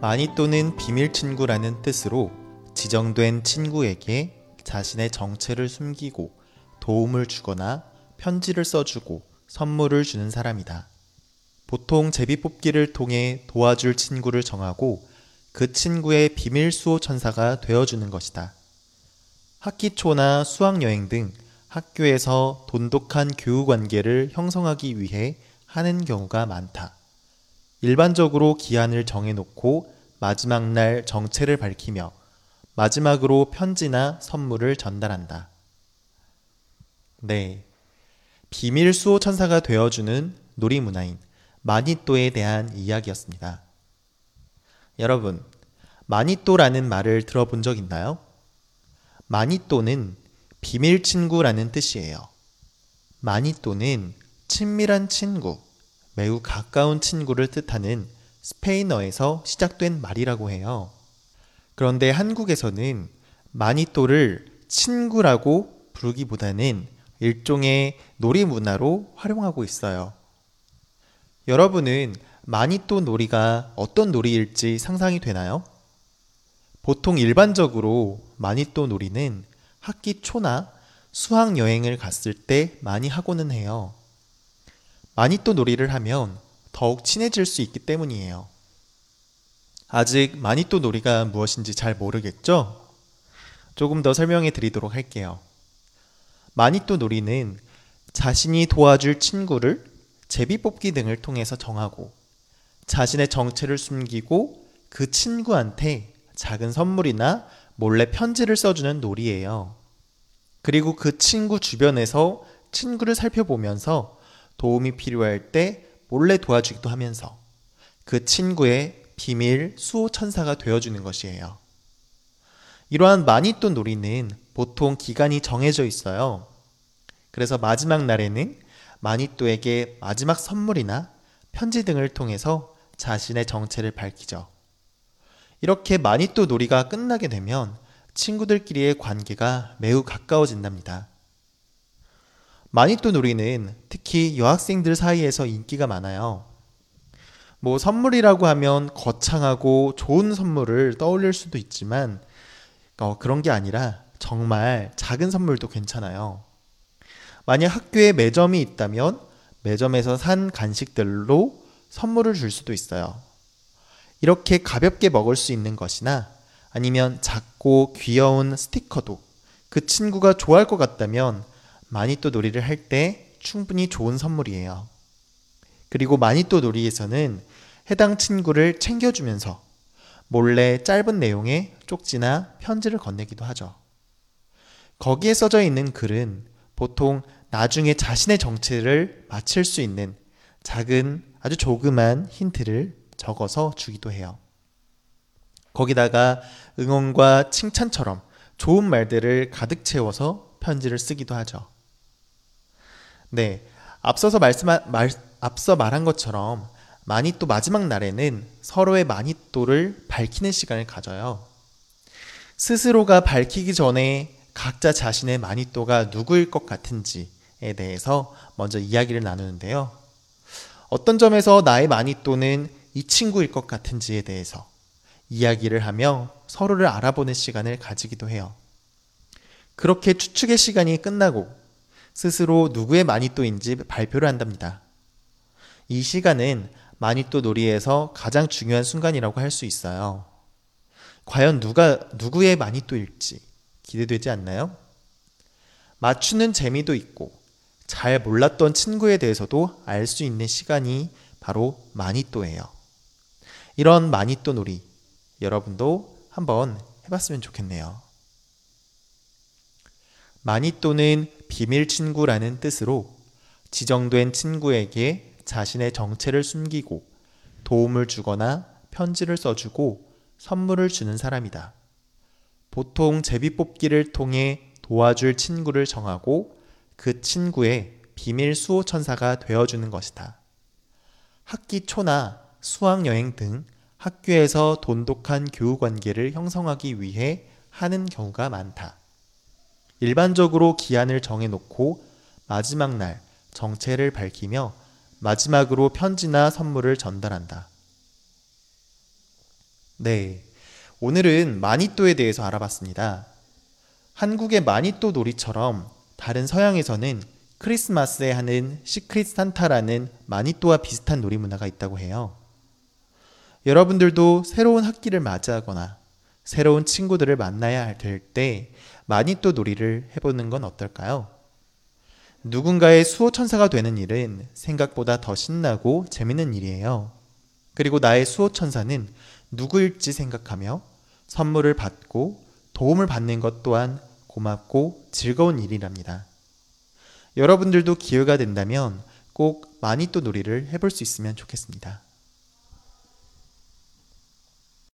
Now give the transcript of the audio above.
많이 또는 비밀 친구라는 뜻으로 지정된 친구에게 자신의 정체를 숨기고 도움을 주거나 편지를 써주고 선물을 주는 사람이다. 보통 제비뽑기를 통해 도와줄 친구를 정하고 그 친구의 비밀 수호 천사가 되어주는 것이다. 학기 초나 수학여행 등 학교에서 돈독한 교우 관계를 형성하기 위해 하는 경우가 많다. 일반적으로 기한을 정해놓고 마지막 날 정체를 밝히며 마지막으로 편지나 선물을 전달한다. 네. 비밀 수호 천사가 되어주는 놀이 문화인 마니또에 대한 이야기였습니다. 여러분, 마니또라는 말을 들어본 적 있나요? 마니또는 비밀 친구라는 뜻이에요. 마니또는 친밀한 친구, 매우 가까운 친구를 뜻하는 스페인어에서 시작된 말이라고 해요. 그런데 한국에서는 마니또를 친구라고 부르기보다는 일종의 놀이 문화로 활용하고 있어요. 여러분은 마니또 놀이가 어떤 놀이일지 상상이 되나요? 보통 일반적으로 마니또 놀이는 학기 초나 수학 여행을 갔을 때 많이 하고는 해요. 마니또 놀이를 하면 더욱 친해질 수 있기 때문이에요. 아직 마니또 놀이가 무엇인지 잘 모르겠죠? 조금 더 설명해 드리도록 할게요. 마니또 놀이는 자신이 도와줄 친구를 제비뽑기 등을 통해서 정하고 자신의 정체를 숨기고 그 친구한테 작은 선물이나 몰래 편지를 써주는 놀이예요. 그리고 그 친구 주변에서 친구를 살펴보면서 도움이 필요할 때 몰래 도와주기도 하면서 그 친구의 비밀 수호 천사가 되어주는 것이에요. 이러한 마니또 놀이는 보통 기간이 정해져 있어요. 그래서 마지막 날에는 마니또에게 마지막 선물이나 편지 등을 통해서 자신의 정체를 밝히죠. 이렇게 마니또 놀이가 끝나게 되면 친구들끼리의 관계가 매우 가까워진답니다. 마니또 놀이는 특히 여학생들 사이에서 인기가 많아요. 뭐 선물이라고 하면 거창하고 좋은 선물을 떠올릴 수도 있지만 어, 그런 게 아니라 정말 작은 선물도 괜찮아요. 만약 학교에 매점이 있다면 매점에서 산 간식들로 선물을 줄 수도 있어요. 이렇게 가볍게 먹을 수 있는 것이나 아니면 작고 귀여운 스티커도 그 친구가 좋아할 것 같다면 마니또 놀이를 할 때 충분히 좋은 선물이에요. 그리고 마니또 놀이에서는 해당 친구를 챙겨주면서 몰래 짧은 내용의 쪽지나 편지를 건네기도 하죠. 거기에 써져 있는 글은 보통 나중에 자신의 정체를 맞힐 수 있는 작은 아주 조그만 힌트를 적어서 주기도 해요. 거기다가 응원과 칭찬처럼 좋은 말들을 가득 채워서 편지를 쓰기도 하죠. 네. 앞서서 말씀, 말, 앞서 말한 것처럼 마니또 마지막 날에는 서로의 마니또를 밝히는 시간을 가져요. 스스로가 밝히기 전에 각자 자신의 마니또가 누구일 것 같은지에 대해서 먼저 이야기를 나누는데요. 어떤 점에서 나의 마니또는 이 친구일 것 같은지에 대해서 이야기를 하며 서로를 알아보는 시간을 가지기도 해요. 그렇게 추측의 시간이 끝나고 스스로 누구의 마니또인지 발표를 한답니다. 이 시간은 마니또 놀이에서 가장 중요한 순간이라고 할 수 있어요. 과연 누가 누구의 마니또일지 기대되지 않나요? 맞추는 재미도 있고 잘 몰랐던 친구에 대해서도 알 수 있는 시간이 바로 마니또예요. 이런 마니또 놀이 여러분도 한번 해봤으면 좋겠네요. 마니또는 비밀 친구라는 뜻으로 지정된 친구에게 자신의 정체를 숨기고 도움을 주거나 편지를 써주고 선물을 주는 사람이다. 보통 제비뽑기를 통해 도와줄 친구를 정하고 그 친구의 비밀 수호 천사가 되어주는 것이다. 학기 초나 수학여행 등 학교에서 돈독한 교우 관계를 형성하기 위해 하는 경우가 많다. 일반적으로 기한을 정해놓고 마지막 날 정체를 밝히며 마지막으로 편지나 선물을 전달한다. 네. 오늘은 마니또에 대해서 알아봤습니다. 한국의 마니또 놀이처럼 다른 서양에서는 크리스마스에 하는 시크릿 산타라는 마니또와 비슷한 놀이 문화가 있다고 해요. 여러분들도 새로운 학기를 맞이하거나 새로운 친구들을 만나야 될 때 마니또 놀이를 해보는 건 어떨까요? 누군가의 수호천사가 되는 일은 생각보다 더 신나고 재밌는 일이에요. 그리고 나의 수호천사는 누구일지 생각하며 선물을 받고 도움을 받는 것 또한 고맙고 즐거운 일이랍니다. 여러분들도 기회가 된다면 꼭 마니또 놀이를 해볼 수 있으면 좋겠습니다.